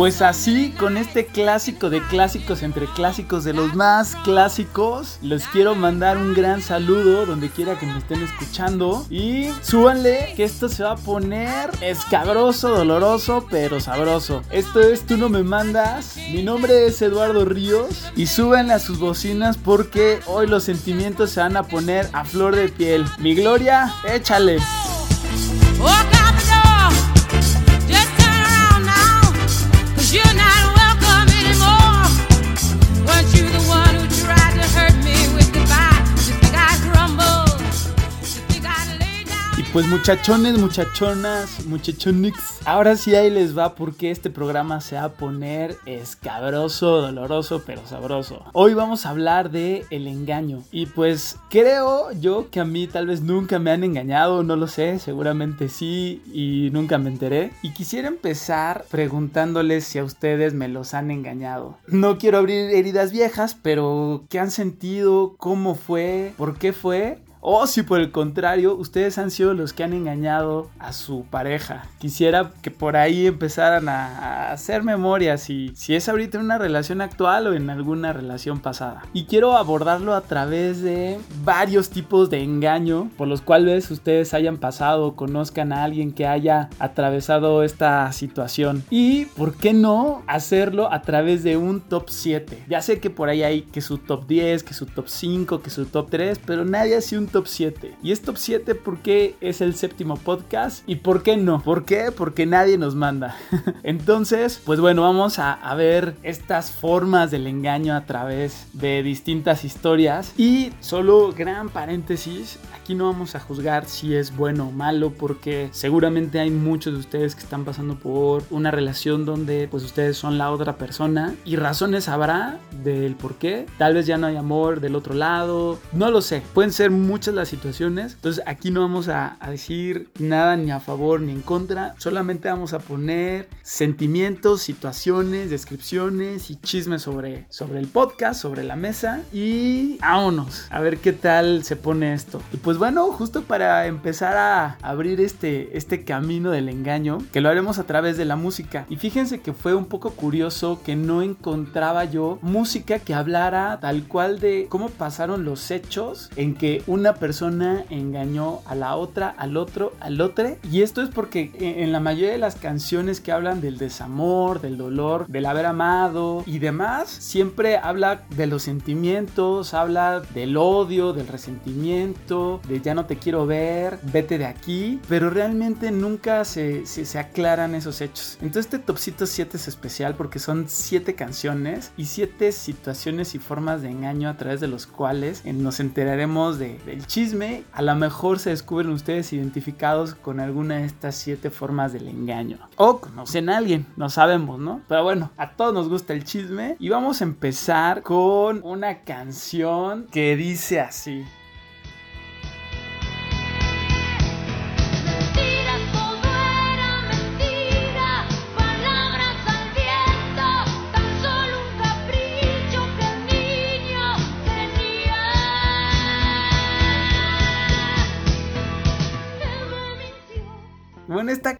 Pues así, con este clásico de clásicos entre clásicos de los más clásicos, les quiero mandar un gran saludo donde quiera que me estén escuchando. Y súbanle que esto se va a poner escabroso, doloroso, pero sabroso. Esto es Tú no me mandas. Mi nombre es Eduardo Ríos. Y súbanle a sus bocinas porque hoy los sentimientos se van a poner a flor de piel. Mi gloria, échale. Pues muchachones, muchachonas, muchachonix, ahora sí ahí les va porque este programa se va a poner escabroso, doloroso, pero sabroso. Hoy vamos a hablar de el engaño y pues creo yo que a mí tal vez nunca me han engañado, no lo sé, seguramente sí y nunca me enteré. Y quisiera empezar preguntándoles si a ustedes me los han engañado. No quiero abrir heridas viejas, pero ¿qué han sentido? ¿Cómo fue? ¿Por qué fue? O si por el contrario, ustedes han sido los que han engañado a su pareja. Quisiera que por ahí empezaran a, hacer memoria si, si es ahorita en una relación actual o en alguna relación pasada. Y quiero abordarlo a través de varios tipos de engaño por los cuales ustedes hayan pasado o conozcan a alguien que haya atravesado esta situación. Y, ¿por qué no hacerlo a través de un top 7? Ya sé que por ahí hay que su top 10, que su top 5, que su top 3, pero nadie ha sido un top 7. Y es top 7 porque es el séptimo podcast. ¿Y por qué no? ¿Por qué? Porque nadie nos manda. Entonces, pues bueno, vamos a, ver estas formas del engaño a través de distintas historias. Y solo gran paréntesis, aquí no vamos a juzgar si es bueno o malo porque seguramente hay muchos de ustedes que están pasando por una relación donde pues ustedes son la otra persona y razones habrá del por qué. Tal vez ya no hay amor del otro lado, no lo sé. Pueden ser muchas muchas las situaciones. Entonces aquí no vamos a, decir nada ni a favor ni en contra. Solamente vamos a poner sentimientos, situaciones, descripciones y chismes sobre, sobre el podcast, sobre la mesa. Y vámonos a ver qué tal se pone esto. Y pues bueno, justo para empezar a abrir este, este camino del engaño, que lo haremos a través de la música. Y fíjense que fue un poco curioso que no encontraba yo música que hablara tal cual de cómo pasaron los hechos en que una persona engañó a la otra, al otro, al otro. Y esto es porque en la mayoría de las canciones que hablan del desamor, del dolor, del haber amado y demás, siempre habla de los sentimientos, habla del odio, del resentimiento, de ya no te quiero ver, vete de aquí, pero realmente nunca se, se, aclaran esos hechos. Entonces este topcito 7 es especial porque son 7 canciones y 7 situaciones y formas de engaño a través de los cuales nos enteraremos de, chisme, a lo mejor se descubren ustedes identificados con alguna de estas siete formas del engaño. O conocen a alguien, no sabemos, ¿no? Pero bueno, a todos nos gusta el chisme y vamos a empezar con una canción que dice así.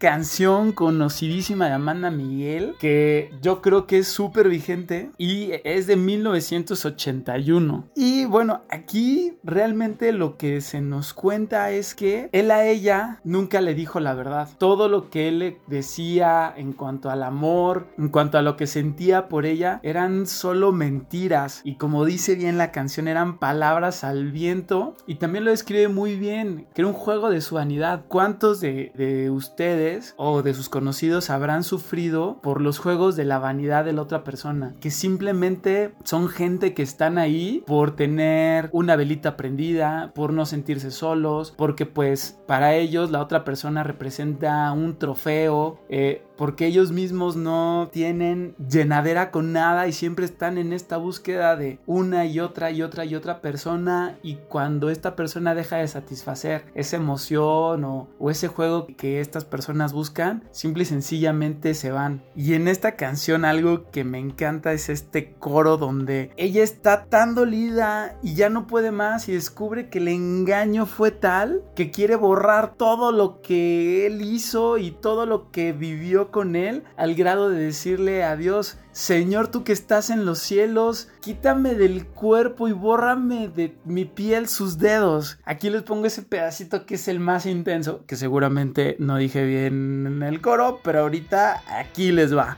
Canción conocidísima de Amanda Miguel, que yo creo que es súper vigente y es de 1981. Y bueno, aquí realmente lo que se nos cuenta es que él a ella nunca le dijo la verdad. Todo lo que él le decía en cuanto al amor, en cuanto a lo que sentía por ella, eran solo mentiras. Y como dice bien la canción, eran palabras al viento. Y también lo describe muy bien, que era un juego de su vanidad. ¿Cuántos de, de ustedes o de sus conocidos habrán sufrido por los juegos de la vanidad de la otra persona, que simplemente son gente que están ahí por tener una velita prendida, por no sentirse solos, porque pues para ellos la otra persona representa un trofeo, eh, porque ellos mismos no tienen llenadera con nada y siempre están en esta búsqueda de una y otra y otra y otra persona y cuando esta persona deja de satisfacer esa emoción o, o ese juego que estas personas buscan, simple y sencillamente se van. Y en esta canción algo que me encanta es este coro donde ella está tan dolida y ya no puede más y descubre que el engaño fue tal que quiere borrar todo lo que él hizo y todo lo que vivió con él al grado de decirle a Dios, Señor, tú que estás en los cielos, quítame del cuerpo y bórrame de mi piel sus dedos. Aquí les pongo ese pedacito que es el más intenso, que seguramente no dije bien en el coro, pero ahorita aquí les va.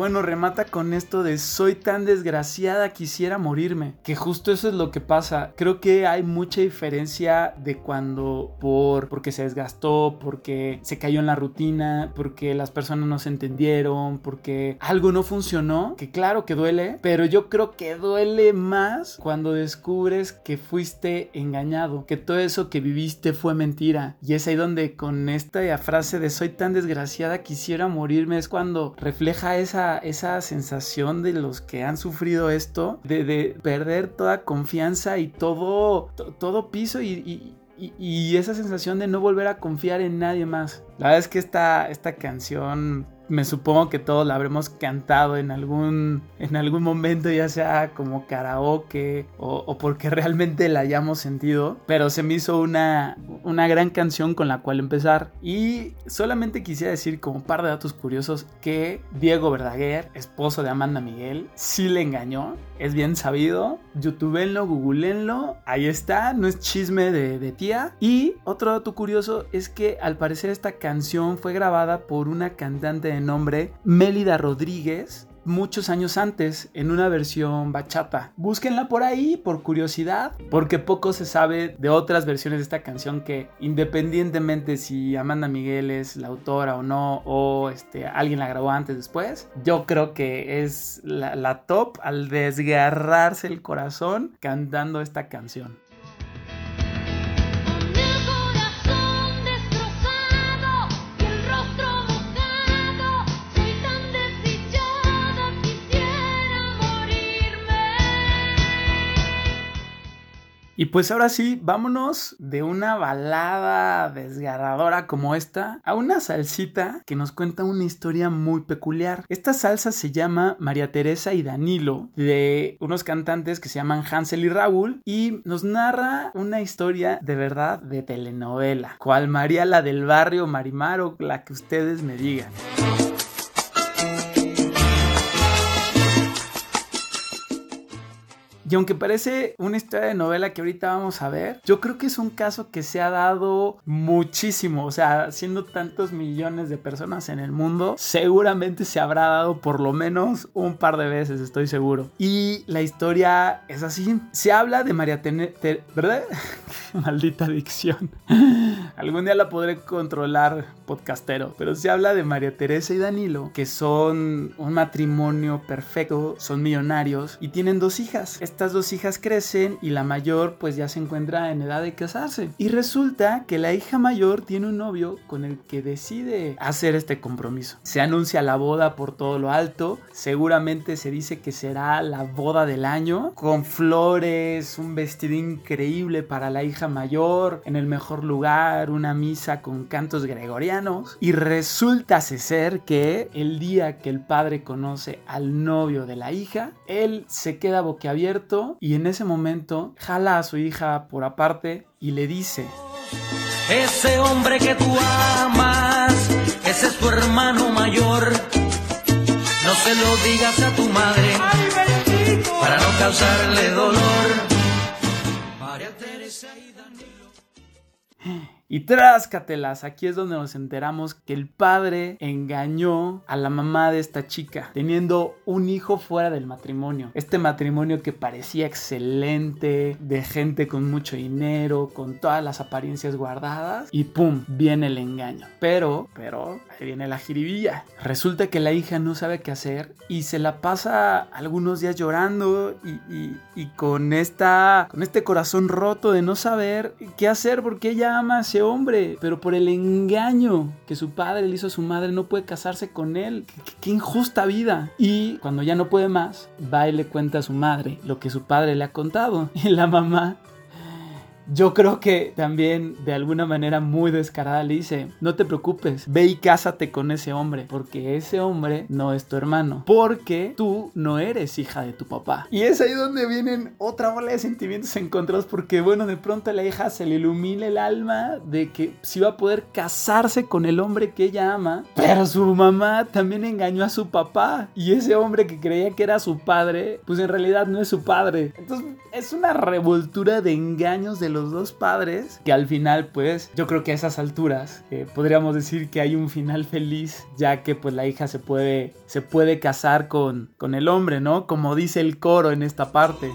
Bueno, remata con esto de soy tan desgraciada, quisiera morirme. Que justo eso es lo que pasa. Creo que hay mucha diferencia de cuando por porque se desgastó, porque se cayó en la rutina, porque las personas no se entendieron, porque algo no funcionó, que claro que duele, pero yo creo que duele más cuando descubres que fuiste engañado, que todo eso que viviste fue mentira. Y es ahí donde con esta frase de soy tan desgraciada, quisiera morirme es cuando refleja esa esa, sensación de los que han sufrido esto, de, perder toda confianza y todo, todo piso y, esa sensación de no volver a confiar en nadie más. La verdad es que esta, esta canción me supongo que todos la habremos cantado en algún, en algún momento, ya sea como karaoke o, porque realmente la hayamos sentido. Pero se me hizo una, una gran canción con la cual empezar. Y solamente quisiera decir como un par de datos curiosos que Diego Verdaguer, esposo de Amanda Miguel, sí le engañó. Es bien sabido. Youtubeenlo, googleenlo. Ahí está, no es chisme de, de tía. Y otro dato curioso es que al parecer esta canción fue grabada por una cantante de nombre Mélida Rodríguez muchos años antes en una versión bachata. Búsquenla por ahí por curiosidad, porque poco se sabe de otras versiones de esta canción que independientemente si Amanda Miguel es la autora o no, o este, alguien la grabó antes después, yo creo que es la, la top al desgarrarse el corazón cantando esta canción. Y pues ahora sí, vámonos de una balada desgarradora como esta a una salsita que nos cuenta una historia muy peculiar. Esta salsa se llama María Teresa y Danilo, de unos cantantes que se llaman Hansel y Raúl, y nos narra una historia de verdad de telenovela, cual María la del barrio Marimar o la que ustedes me digan. Y aunque parece una historia de novela que ahorita vamos a ver, yo creo que es un caso que se ha dado muchísimo. O sea, siendo tantos millones de personas en el mundo, seguramente se habrá dado por lo menos un par de veces, estoy seguro. Y la historia es así. Se habla de María Teresa, ¿verdad? Maldita adicción. Algún día la podré controlar, podcastero. Pero se habla de María Teresa y Danilo, que son un matrimonio perfecto, son millonarios y tienen dos hijas estas dos hijas crecen y la mayor pues ya se encuentra en edad de casarse. Y resulta que la hija mayor tiene un novio con el que decide hacer este compromiso. Se anuncia la boda por todo lo alto, seguramente se dice que será la boda del año, con flores, un vestido increíble para la hija mayor, en el mejor lugar, una misa con cantos gregorianos. Y resulta ser que el día que el padre conoce al novio de la hija, él se queda boquiabierto y en ese momento jala a su hija por aparte y le dice, ese hombre que tú amas, ese es tu hermano mayor, no se lo digas a tu madre para no causarle dolor. Y tráscatelas, aquí es donde nos enteramos que el padre engañó a la mamá de esta chica, teniendo un hijo fuera del matrimonio. Este matrimonio que parecía excelente, de gente con mucho dinero, con todas las apariencias guardadas, y pum, viene el engaño. Pero, pero, ahí viene la jiribilla. Resulta que la hija no sabe qué hacer y se la pasa algunos días llorando y, con, esta, con este corazón roto de no saber qué hacer porque ella ama a hombre, pero por el engaño que su padre le hizo a su madre no puede casarse con él. Qué, injusta vida. Y cuando ya no puede más, va y le cuenta a su madre lo que su padre le ha contado. Y la mamá yo creo que también de alguna manera muy descarada le dice, no te preocupes, ve y cásate con ese hombre, porque ese hombre no es tu hermano, porque tú no eres hija de tu papá. Y es ahí donde vienen otra bola de sentimientos encontrados, porque bueno, de pronto a la hija se le ilumina el alma de que si va a poder casarse con el hombre que ella ama, pero su mamá también engañó a su papá, y ese hombre que creía que era su padre, pues en realidad no es su padre. Entonces es una revoltura de engaños de los dos padres que al final pues yo creo que a esas alturas eh, podríamos decir que hay un final feliz ya que pues la hija se puede se puede casar con, con el hombre, ¿no? Como dice el coro en esta parte.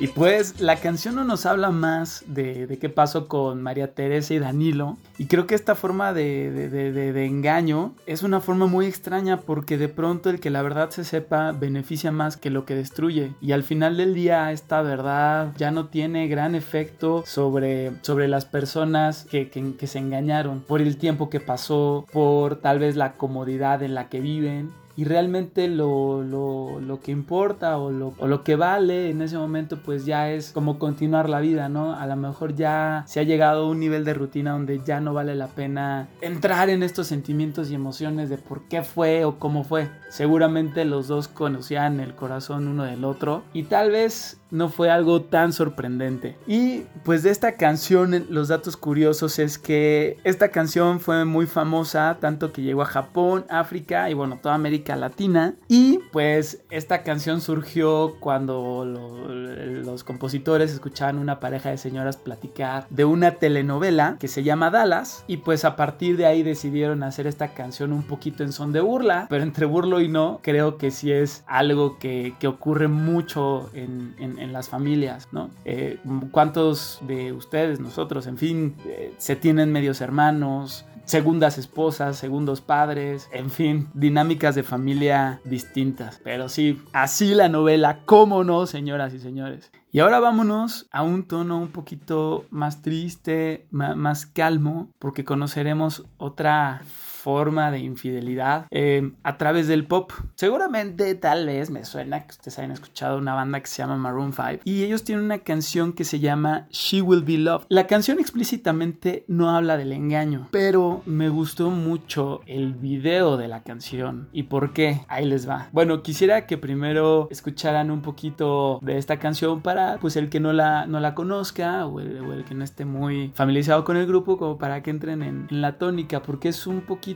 Y pues la canción no nos habla más de, qué pasó con María Teresa y Danilo. Y creo que esta forma de, de, engaño es una forma muy extraña porque de pronto el que la verdad se sepa beneficia más que lo que destruye. Y al final del día esta verdad ya no tiene gran efecto sobre, sobre las personas que, que se engañaron por el tiempo que pasó, por tal vez la comodidad en la que viven y realmente lo, lo, lo que importa o lo, o lo, que vale en ese momento pues ya es como continuar la vida, ¿no? A lo mejor ya se ha llegado a un nivel de rutina donde ya no vale la pena entrar en estos sentimientos y emociones de por qué fue o cómo fue. Seguramente los dos conocían el corazón uno del otro y tal vez no fue algo tan sorprendente. Y pues de esta canción, los datos curiosos es que esta canción fue muy famosa, tanto que llegó a Japón, África y bueno, toda América Latina. Y pues esta canción surgió cuando los compositores escuchaban una pareja de señoras platicar de una telenovela que se llama Dallas. Y pues a partir de ahí decidieron hacer esta canción un poquito en son de burla, pero entre burlo y no, creo que sí es algo que, ocurre mucho en, las familias, ¿no? Eh, ¿Cuántos de ustedes, nosotros, en fin, eh, se tienen medios hermanos, segundas esposas, segundos padres, en fin, dinámicas de familia distintas. Pero sí, así la novela, cómo no, señoras y señores. Y ahora vámonos a un tono un poquito más triste, más calmo, porque conoceremos otra forma de infidelidad eh, a través del pop. Seguramente, tal vez, me suena que ustedes hayan escuchado una banda que se llama Maroon 5 y ellos tienen una canción que se llama She Will Be Loved. La canción explícitamente no habla del engaño, pero me gustó mucho el video de la canción. ¿Y por qué? Ahí les va. Bueno, quisiera que primero escucharan un poquito de esta canción para, pues, el que no la, no la conozca o el, que no esté muy familiarizado con el grupo, como para que entren en la tónica, porque es un poquito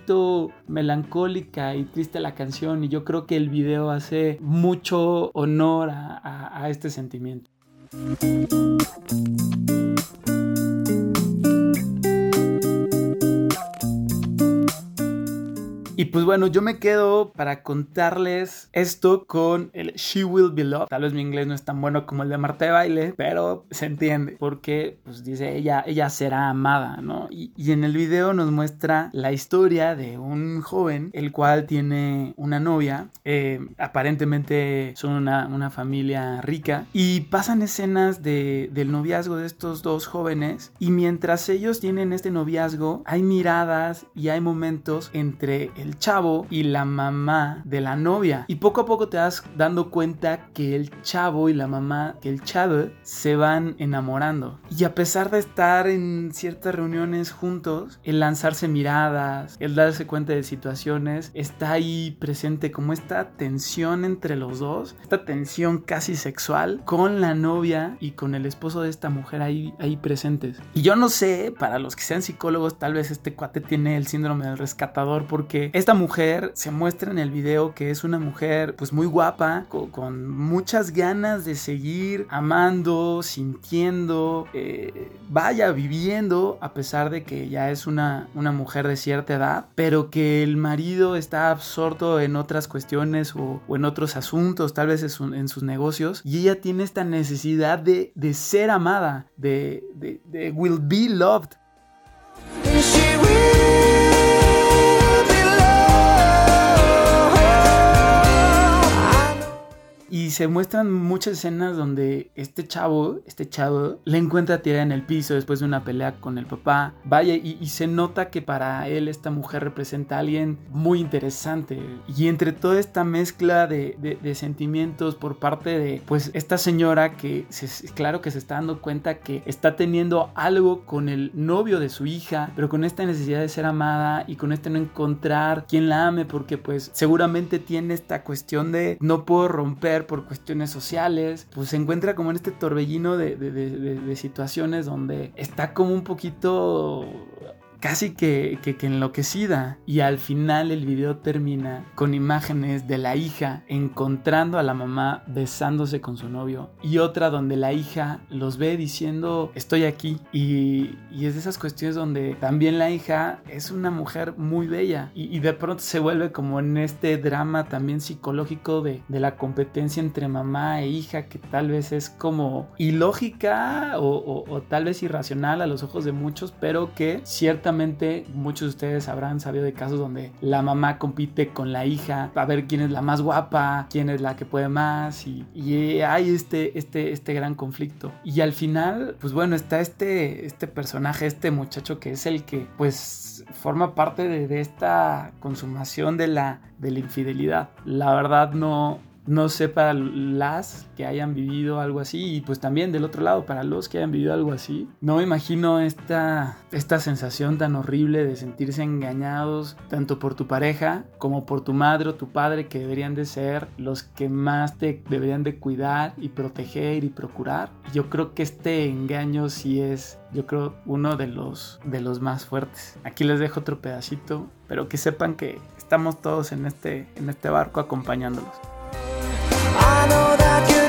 melancólica y triste la canción y yo creo que el video hace mucho honor a, este sentimiento. Y pues bueno, yo me quedo para contarles esto con el She Will Be Loved. Tal vez mi inglés no es tan bueno como el de Marta de Baile, pero se entiende porque pues dice ella, ella será amada, ¿no? Y, en el video nos muestra la historia de un joven el cual tiene una novia, eh, aparentemente son una, una, familia rica y pasan escenas de, del noviazgo de estos dos jóvenes y mientras ellos tienen este noviazgo hay miradas y hay momentos entre el chavo y la mamá de la novia. Y poco a poco te vas dando cuenta que el chavo y la mamá, que el chavo, se van enamorando. Y a pesar de estar en ciertas reuniones juntos, el lanzarse miradas, el darse cuenta de situaciones, está ahí presente como esta tensión entre los dos, esta tensión casi sexual con la novia y con el esposo de esta mujer ahí, ahí presentes. Y yo no sé, para los que sean psicólogos, tal vez este cuate tiene el síndrome del rescatador porque esta mujer se muestra en el video que es una mujer pues muy guapa, con, muchas ganas de seguir amando, sintiendo, eh, vaya viviendo, a pesar de que ya es una, una mujer de cierta edad, pero que el marido está absorto en otras cuestiones o, en otros asuntos, tal vez en, sus negocios, y ella tiene esta necesidad de, ser amada, de, de will be loved. Y se muestran muchas escenas donde este chavo, este chavo, le encuentra tirada en el piso después de una pelea con el papá. Vaya, y, se nota que para él esta mujer representa a alguien muy interesante. Y entre toda esta mezcla de, de, sentimientos por parte de, pues, esta señora que, se, claro que se está dando cuenta que está teniendo algo con el novio de su hija, pero con esta necesidad de ser amada y con este no encontrar quien la ame, porque pues seguramente tiene esta cuestión de no puedo romper por cuestiones sociales, pues se encuentra como en este torbellino de, de situaciones donde está como un poquito casi que, que, enloquecida. Y al final el video termina con imágenes de la hija encontrando a la mamá besándose con su novio y otra donde la hija los ve diciendo estoy aquí. Y, es de esas cuestiones donde también la hija es una mujer muy bella y, de pronto se vuelve como en este drama también psicológico de, de, la competencia entre mamá e hija que tal vez es como ilógica o, o tal vez irracional a los ojos de muchos, pero que muchos de ustedes habrán sabido de casos donde la mamá compite con la hija a ver quién es la más guapa, quién es la que puede más y, hay este, este, este gran conflicto. Y al final, pues bueno, está este, este personaje, este muchacho que es el que pues forma parte de, de esta consumación de la, de la infidelidad. La verdad no, no sé para las que hayan vivido algo así y pues también del otro lado para los que hayan vivido algo así. No me imagino esta, esta sensación tan horrible de sentirse engañados tanto por tu pareja como por tu madre o tu padre que deberían de ser los que más te deberían de cuidar y proteger y procurar. Yo creo que este engaño sí es yo creo uno de los de los más fuertes. Aquí les dejo otro pedacito, pero que sepan que estamos todos en este en este barco acompañándolos. I know that you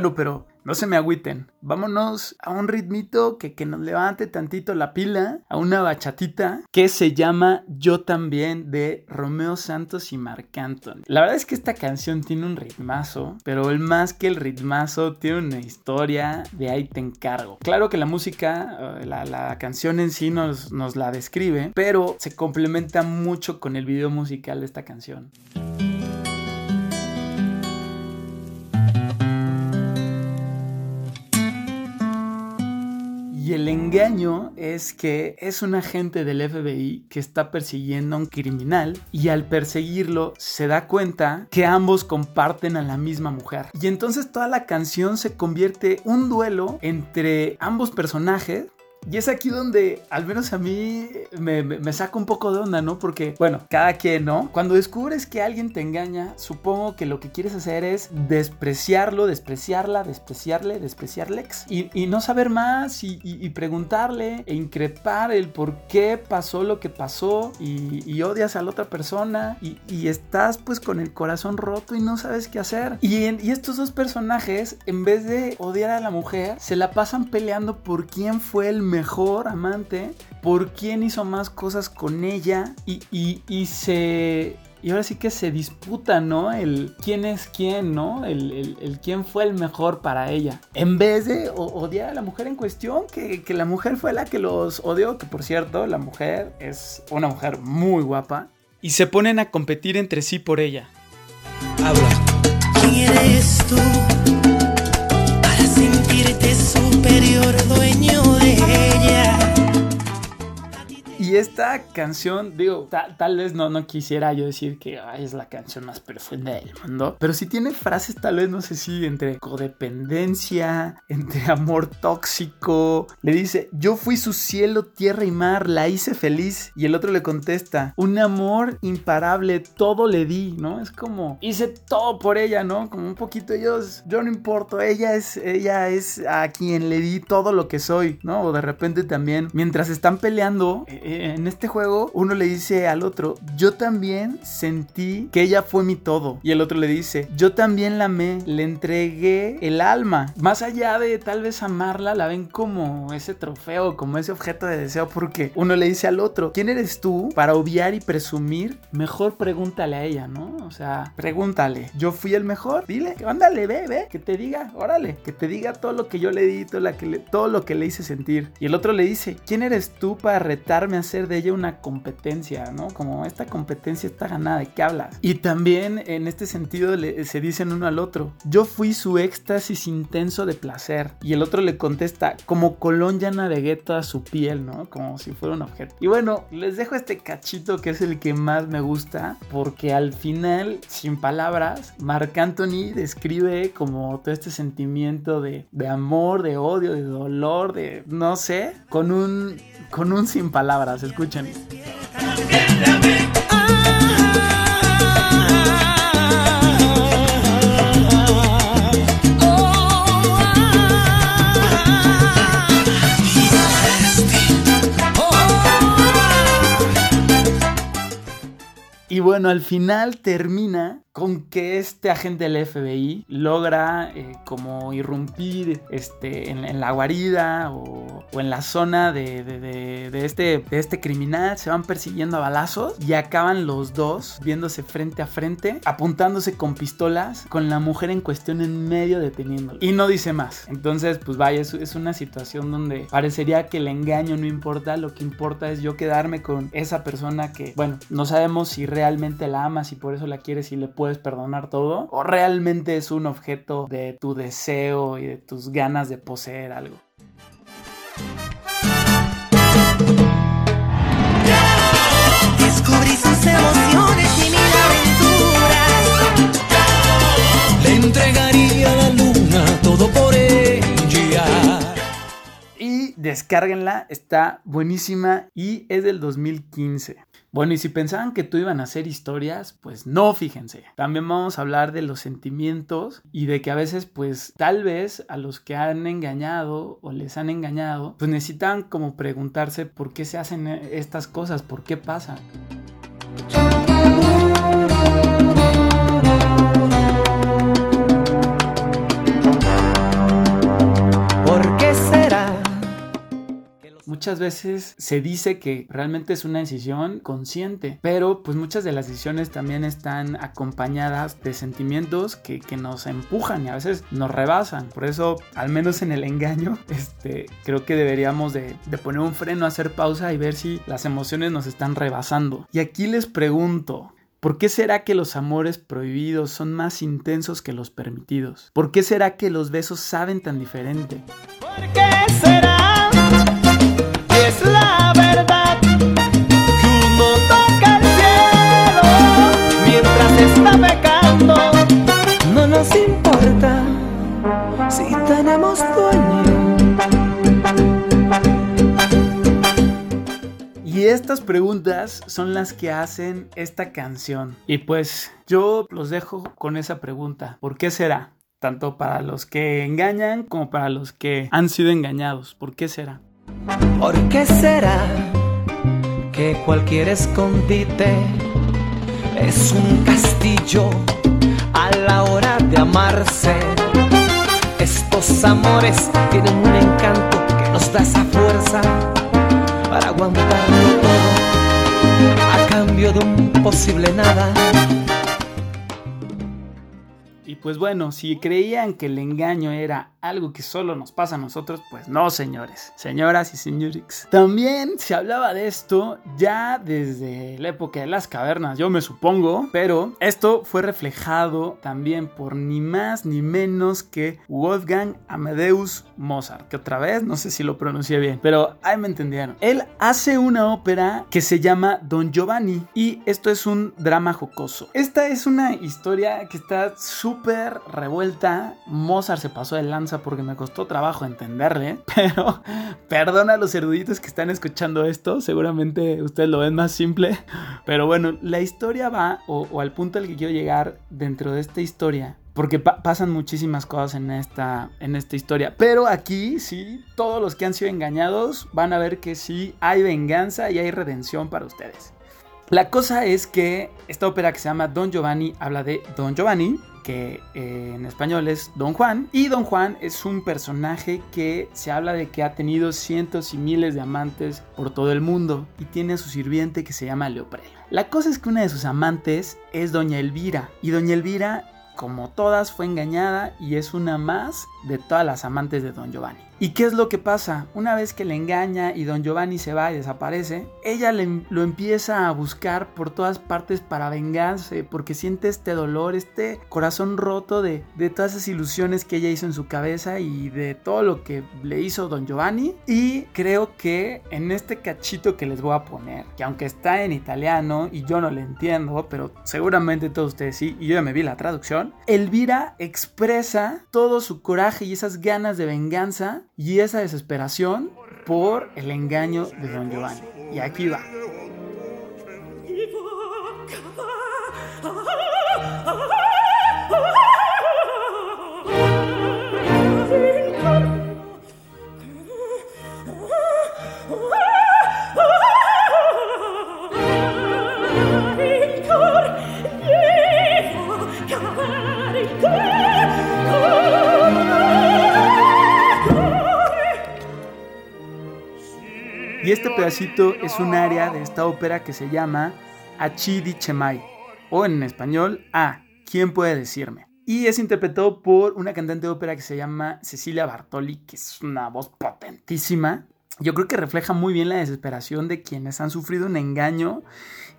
Bueno, pero no se me agüiten. Vámonos a un ritmito que, que, nos levante tantito la pila, a una bachatita que se llama Yo también de Romeo Santos y Marc Anthony. La verdad es que esta canción tiene un ritmazo, pero el más que el ritmazo tiene una historia de ahí te encargo. Claro que la música, eh, la, la canción en sí nos, nos la describe, pero se complementa mucho con el video musical de esta canción. Y el engaño es que es un agente del FBI que está persiguiendo a un criminal y al perseguirlo se da cuenta que ambos comparten a la misma mujer. Y entonces toda la canción se convierte un duelo entre ambos personajes y es aquí donde, al menos a mí, me, saca un poco de onda, ¿no? Porque, bueno, cada quien, ¿no? Cuando descubres que alguien te engaña, supongo que lo que quieres hacer es despreciarlo, despreciarla, despreciarle, despreciarlex y, y no saber más y, preguntarle e increpar el por qué pasó lo que pasó y, odias a la otra persona y, estás pues con el corazón roto y no sabes qué hacer. Y estos dos personajes, en vez de odiar a la mujer, se la pasan peleando por quién fue el mejor amante, por quién hizo más cosas con ella y, y, se... Y ahora sí que se disputa, ¿no? El quién es quién, ¿no? El, el, quién fue el mejor para ella. En vez de odiar a la mujer en cuestión, que, que la mujer fue la que los odió, que por cierto, la mujer es una mujer muy guapa. Y se ponen a competir entre sí por ella. Habla. ¿Quién eres tú? Sentirte superior, dueño y esta canción, digo, tal vez no, no quisiera yo decir que es la canción más perfecta del mundo, pero sí tiene frases tal vez, no sé si entre codependencia, entre amor tóxico. Le dice, yo fui su cielo, tierra y mar, la hice feliz. Y el otro le contesta, un amor imparable, todo le di, ¿no? Es como, hice todo por ella, ¿no? Como un poquito ellos, yo no importo, ella es, ella es a quien le di todo lo que soy, ¿no? O de repente también, mientras están peleando, eh, en este juego uno le dice al otro, yo también sentí que ella fue mi todo. Y el otro le dice, yo también la amé, le entregué el alma. Más allá de tal vez amarla, la ven como ese trofeo, como ese objeto de deseo, porque uno le dice al otro, ¿quién eres tú para obviar y presumir? Mejor pregúntale a ella, ¿no? O sea, pregúntale, yo fui el mejor, dile, ándale, ve, ve, que te diga, órale, que te diga todo lo que yo le di, todo, que le, todo lo que le hice sentir. Y el otro le dice, ¿quién eres tú para retarme hacer de ella una competencia, ¿no? Como esta competencia está ganada, ¿de qué hablas? Y también en este sentido se dicen uno al otro, yo fui su éxtasis intenso de placer. Y el otro le contesta, como Colón ya navegué toda su piel, ¿no? Como si fuera un objeto. Y bueno, les dejo este cachito que es el que más me gusta, porque al final, sin palabras, Marc Anthony describe como todo este sentimiento de, de amor, de odio, de dolor, de no sé, con un, con un sin palabras. Escuchen. Bueno, al final termina con que este agente del FBI logra eh, como irrumpir este, en, la guarida o, en la zona de, de, este, de este criminal, se van persiguiendo a balazos y acaban los dos viéndose frente a frente, apuntándose con pistolas, con la mujer en cuestión en medio deteniéndolo. Y no dice más. Entonces, pues vaya, es, es una situación donde parecería que el engaño no importa, lo que importa es yo quedarme con esa persona que, bueno, no sabemos si realmente la amas y por eso la quieres y le puedes perdonar todo? ¿O realmente es un objeto de tu deseo y de tus ganas de poseer algo? Descubrí sus emociones y mil aventuras. Le entregaría la luna todo por ella. Y descárguenla, está buenísima y es del 2015. Bueno, y si pensaban que tú iban a hacer historias, pues no, fíjense. También vamos a hablar de los sentimientos y de que a veces, pues tal vez a los que han engañado o les han engañado, pues necesitan como preguntarse por qué se hacen estas cosas, por qué pasan. Muchas veces se dice que realmente es una decisión consciente, pero pues muchas de las decisiones también están acompañadas de sentimientos que, nos empujan y a veces nos rebasan. Por eso, al menos en el engaño, este, creo que deberíamos de, poner un freno, hacer pausa y ver si las emociones nos están rebasando. Y aquí les pregunto, ¿Por qué será que los amores prohibidos son más intensos que los permitidos? ¿Por qué será que los besos saben tan diferente? ¿Por qué será? Estas preguntas son las que hacen esta canción. Y pues yo los dejo con esa pregunta. ¿Por qué será? Tanto para los que engañan como para los que han sido engañados. ¿Por qué será? ¿Por qué será que cualquier escondite es un castillo a la hora de amarse? Estos amores tienen un encanto que nos da esa fuerza para aguantarlo todo a cambio de un posible nada. Y pues bueno, si creían que el engaño era algo que solo nos pasa a nosotros, pues no, señores, señoras y señores. También se hablaba de esto ya desde la época de las cavernas, yo me supongo, pero esto fue reflejado también por ni más ni menos que Wolfgang Amadeus Mozart, que otra vez no sé si lo pronuncié bien, pero ahí me entendieron. Él hace una ópera que se llama Don Giovanni y esto es un drama jocoso. Esta es una historia que está súper revuelta. Mozart se pasó de lanza porque me costó trabajo entenderle, pero perdona a los eruditos que están escuchando esto, seguramente ustedes lo ven más simple, pero bueno, la historia va, o, al punto al que quiero llegar dentro de esta historia, porque pasan muchísimas cosas en esta, en esta historia. Pero aquí sí, todos los que han sido engañados van a ver que sí hay venganza y hay redención para ustedes. La cosa es que esta ópera que se llama Don Giovanni habla de Don Giovanni, que eh, en español es Don Juan. Y Don Juan es un personaje que se habla de que ha tenido cientos y miles de amantes por todo el mundo y tiene a su sirviente que se llama Leoprelo. La cosa es que una de sus amantes es Doña Elvira y Doña Elvira como todas, fue engañada y es una más de todas las amantes de Don Giovanni. ¿Y qué es lo que pasa? Una vez que le engaña y Don Giovanni se va y desaparece, ella lo empieza a buscar por todas partes para vengarse, porque siente este dolor, este corazón roto de, de todas esas ilusiones que ella hizo en su cabeza y de todo lo que le hizo Don Giovanni. Y creo que en este cachito que les voy a poner, que aunque está en italiano y yo no le entiendo, pero seguramente todos ustedes sí, y yo ya me vi la traducción, Elvira expresa todo su coraje y esas ganas de venganza y esa desesperación por el engaño de don Giovanni. Y aquí va. Este pedacito es un área de esta ópera que se llama Achidi Chemai, o en español, A, ¿quién puede decirme? Y es interpretado por una cantante de ópera que se llama Cecilia Bartoli, que es una voz potentísima. Yo creo que refleja muy bien la desesperación de quienes han sufrido un engaño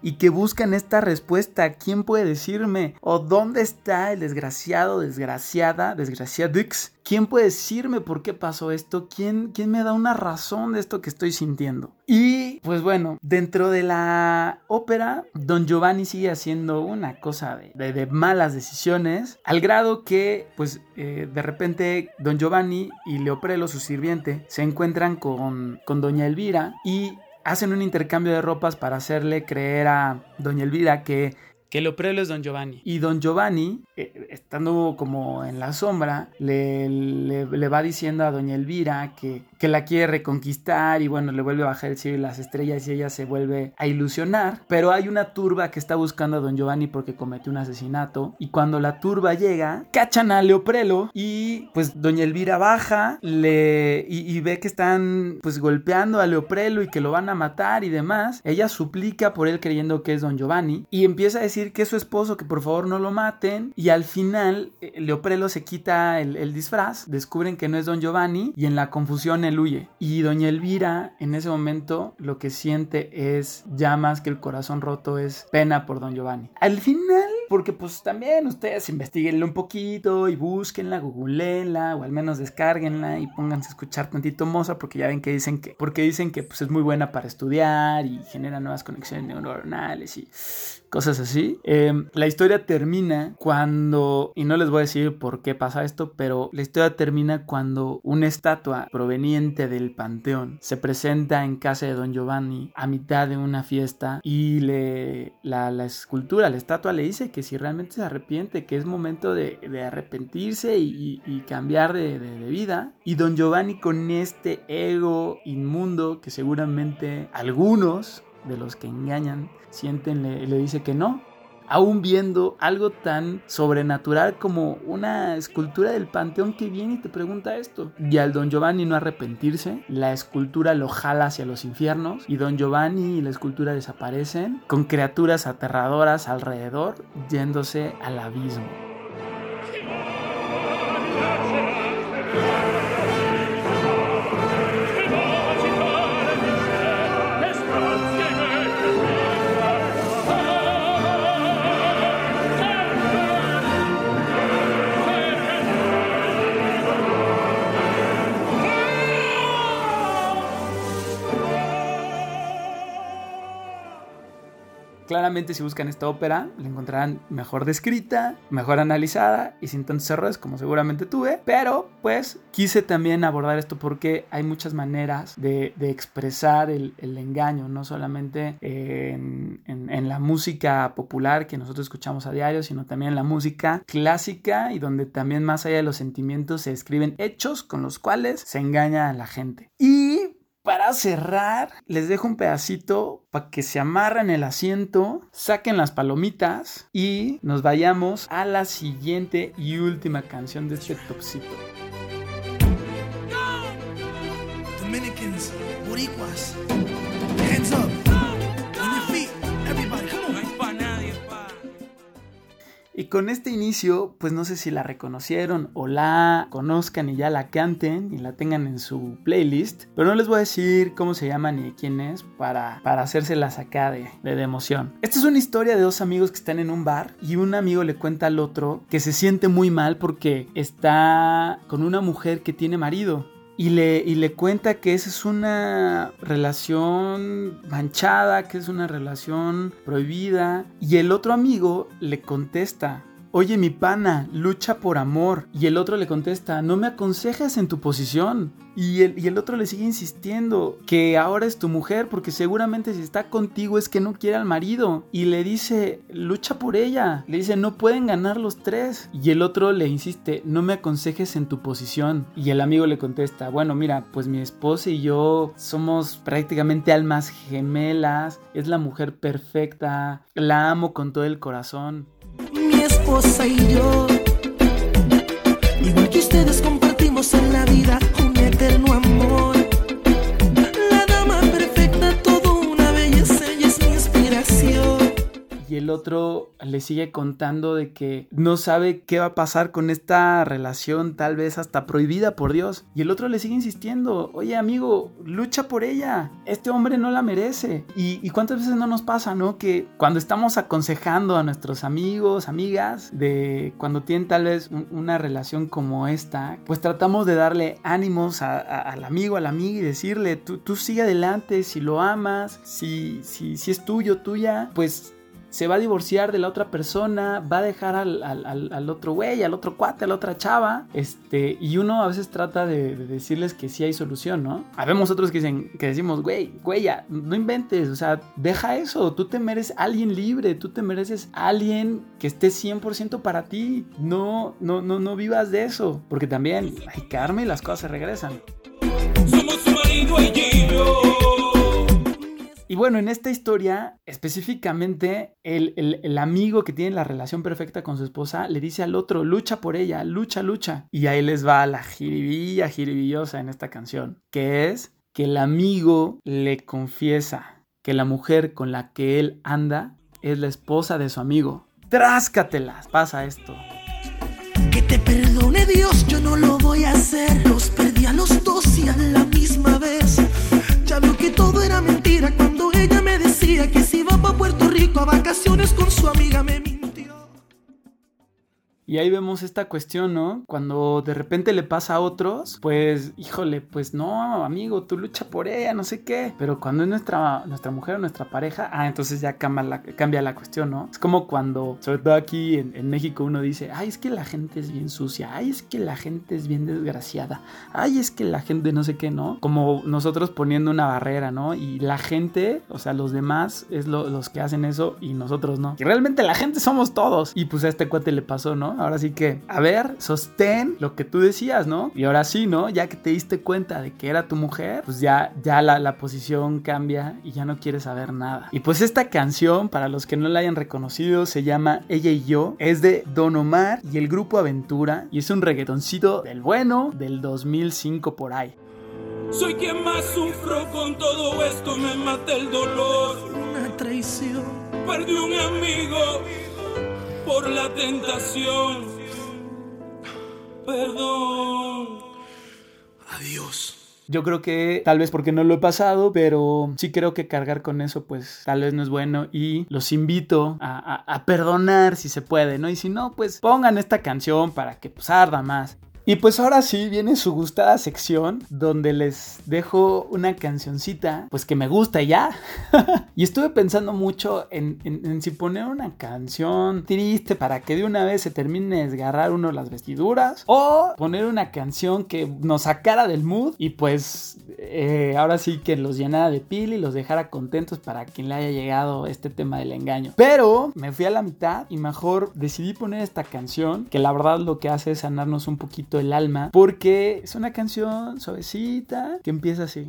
y que buscan esta respuesta. ¿Quién puede decirme? ¿O dónde está el desgraciado, desgraciada, desgraciadix? ¿Quién puede decirme por qué pasó esto? ¿Quién, ¿Quién me da una razón de esto que estoy sintiendo? Y pues bueno, dentro de la ópera, Don Giovanni sigue haciendo una cosa de, malas decisiones, al grado que pues eh, de repente Don Giovanni y Leoprelo, su sirviente, se encuentran con, con Doña Elvira y hacen un intercambio de ropas para hacerle creer a Doña Elvira que que Leoprelo es Don Giovanni. Y Don Giovanni, eh, estando como en la sombra, le, le, va diciendo a Doña Elvira que, que, la quiere reconquistar y bueno, le vuelve a bajar el cielo y las estrellas y ella se vuelve a ilusionar. Pero hay una turba que está buscando a Don Giovanni porque cometió un asesinato y cuando la turba llega, cachan a Leoprelo y pues Doña Elvira baja le, y, ve que están pues golpeando a Leoprelo y que lo van a matar y demás. Ella suplica por él creyendo que es Don Giovanni y empieza a decir que es su esposo, que por favor no lo maten. Y al final, eh, Leoprelo se quita el, disfraz, descubren que no es Don Giovanni y en la confusión Y Doña Elvira, en ese momento, lo que siente es ya más que el corazón roto, es pena por Don Giovanni. Al final, porque pues también ustedes investiguenlo un poquito y búsquenla, googleenla o al menos descarguenla y pónganse a escuchar tantito Moza porque ya ven que dicen que, porque dicen que pues es muy buena para estudiar y genera nuevas conexiones neuronales y cosas así. Em, la historia termina cuando, y no les voy a decir por qué pasa esto, pero la historia termina cuando una estatua proveniente del panteón se presenta en casa de Don Giovanni a mitad de una fiesta y le, la, escultura, la estatua le dice que si realmente se arrepiente, que es momento de, arrepentirse y, cambiar de, de vida. Y Don Giovanni con este ego inmundo que seguramente algunos de los que engañan sienten, le, le dice que no, aún viendo algo tan sobrenatural como una escultura del panteón que viene y te pregunta esto. Y al don Giovanni no arrepentirse, la escultura lo jala hacia los infiernos y don Giovanni y la escultura desaparecen con criaturas aterradoras alrededor yéndose al abismo. Si buscan esta ópera la encontrarán mejor descrita, mejor analizada y sin tantos errores como seguramente tuve, pero pues quise también abordar esto porque hay muchas maneras de, expresar el, engaño, no solamente en, en la música popular que nosotros escuchamos a diario, sino también en la música clásica y donde también más allá de los sentimientos se escriben hechos con los cuales se engaña a la gente. Y para cerrar, les dejo un pedacito para que se amarren el asiento, saquen las palomitas y nos vayamos a la siguiente y última canción de este topcito. Dominicans, Boricuas, hands up. Y con este inicio, pues no sé si la reconocieron o la conozcan y ya la canten y la tengan en su playlist, pero no les voy a decir cómo se llama ni quién es para, para hacérselas acá de, de, de emoción. Esta es una historia de dos amigos que están en un bar y un amigo le cuenta al otro que se siente muy mal porque está con una mujer que tiene marido y le, y le cuenta que esa es una relación manchada, que es una relación prohibida. Y el otro amigo le contesta, Oye mi pana, lucha por amor. Y el otro le contesta, no me aconsejas en tu posición. Y el, y el, otro le sigue insistiendo que ahora es tu mujer porque seguramente si está contigo es que no quiere al marido. Y le dice, lucha por ella. Le dice, no pueden ganar los tres. Y el otro le insiste, no me aconsejes en tu posición. Y el amigo le contesta, bueno, mira, pues mi esposa y yo somos prácticamente almas gemelas. Es la mujer perfecta. La amo con todo el corazón mi esposa y yo. Igual que ustedes compartimos en la vida un eterno amor. El otro le sigue contando de que no sabe qué va a pasar con esta relación, tal vez hasta prohibida por Dios. Y el otro le sigue insistiendo, oye amigo, lucha por ella, este hombre no la merece. Y, cuántas veces no nos pasa, ¿no? Que cuando estamos aconsejando a nuestros amigos, amigas, de cuando tienen tal vez una relación como esta, pues tratamos de darle ánimos al amigo, a la amiga y decirle, tú, tú sigue adelante, si lo amas, si, si, si es tuyo, tuya, pues se va a divorciar de la otra persona, va a dejar al, otro güey, al otro cuate, a la otra chava, este, y uno a veces trata de, decirles que sí hay solución, ¿no? Habemos otros que dicen, que decimos, güey, güey, no inventes, o sea, deja eso, tú te mereces alguien libre, tú te mereces alguien que esté 100% para ti, no, no, no, no vivas de eso, porque también hay que y las cosas se regresan. Somos marido y yo. Y bueno, en esta historia, específicamente, el, amigo que tiene la relación perfecta con su esposa le dice al otro, lucha por ella, lucha, lucha. Y ahí les va la jiribilla, jiribillosa en esta canción, que es que el amigo le confiesa que la mujer con la que él anda es la esposa de su amigo. Tráscatelas, pasa esto. Que te perdone Dios, yo no lo voy a hacer. Los perdí a los dos y a la misma vez. Ya que todo era mentira cuando ella me decía que si iba para Puerto Rico a vacaciones con su amiga me y ahí vemos esta cuestión, ¿no? Cuando de repente le pasa a otros, pues, híjole, pues no, amigo, tú lucha por ella, no sé qué. Pero cuando es nuestra, nuestra mujer o nuestra pareja, ah, entonces ya cambia la, cambia la cuestión, ¿no? Es como cuando, sobre todo aquí en, en México, uno dice, ay, es que la gente es bien sucia, ay, es que la gente es bien desgraciada, ay, es que la gente no sé qué, ¿no? Como nosotros poniendo una barrera, ¿no? Y la gente, o sea, los demás es los que hacen eso y nosotros no. Y realmente la gente somos todos. Y pues a este cuate le pasó, ¿no? Ahora sí que, a ver, sostén lo que tú decías, ¿no? Y ahora sí, ¿no? Ya que te diste cuenta de que era tu mujer, pues ya, ya la, la posición cambia y ya no quieres saber nada. Y pues esta canción, para los que no la hayan reconocido, se llama Ella y yo. Es de Don Omar y el grupo Aventura. Y es un reggaetoncito del bueno del 2005 por ahí. Soy quien más sufro con todo esto, me mata el dolor. Una traición. Perdí un amigo por la tentación. Perdón. Adiós. Yo creo que tal vez porque no lo he pasado, pero sí creo que cargar con eso pues tal vez no es bueno y los invito a, perdonar si se puede, ¿no? Y si no, pues pongan esta canción para que pues arda más. Y pues ahora sí viene su gustada sección donde les dejo una cancioncita, pues que me gusta ya. y estuve pensando mucho en, si poner una canción triste para que de una vez se termine de desgarrar uno las vestiduras o poner una canción que nos sacara del mood y pues eh, ahora sí que los llenara de pila y los dejara contentos para quien le haya llegado este tema del engaño. Pero me fui a la mitad y mejor decidí poner esta canción que la verdad lo que hace es sanarnos un poquito el alma porque es una canción suavecita que empieza así.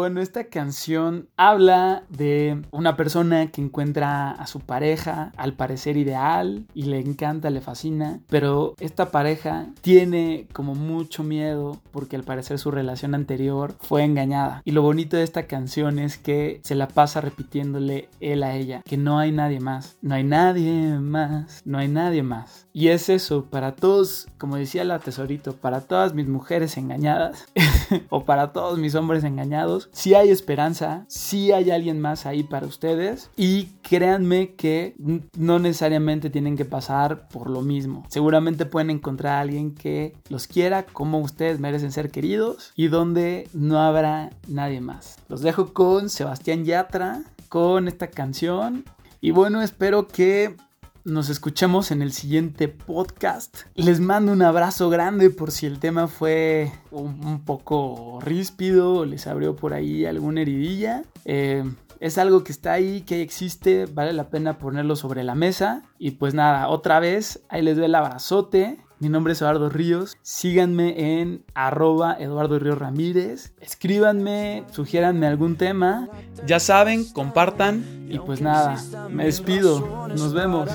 Bueno, esta canción habla de una persona que encuentra a su pareja al parecer ideal y le encanta, le fascina, pero esta pareja tiene como mucho miedo porque al parecer su relación anterior fue engañada. Y lo bonito de esta canción es que se la pasa repitiéndole él a ella, que no hay nadie más, no hay nadie más, no hay nadie más. Y es eso, para todos, como decía la tesorito, para todas mis mujeres engañadas o para todos mis hombres engañados, si hay esperanza, si hay alguien más ahí para ustedes y créanme que no necesariamente tienen que pasar por lo mismo. Seguramente pueden encontrar a alguien que los quiera como ustedes merecen ser queridos y donde no habrá nadie más. Los dejo con Sebastián Yatra con esta canción y bueno, espero que nos escuchemos en el siguiente podcast. Les mando un abrazo grande por si el tema fue un, poco ríspido, les abrió por ahí alguna heridilla. Eh, es algo que está ahí, que existe, vale la pena ponerlo sobre la mesa. Y pues nada, otra vez, ahí les doy el abrazote. Mi nombre es Eduardo Ríos. Síganme en arroba Eduardo Ríos Ramírez. Escríbanme, sugiéranme algún tema. Ya saben, compartan. Y pues nada, me despido. Nos vemos.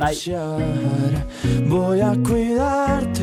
Bye. Voy a cuidarte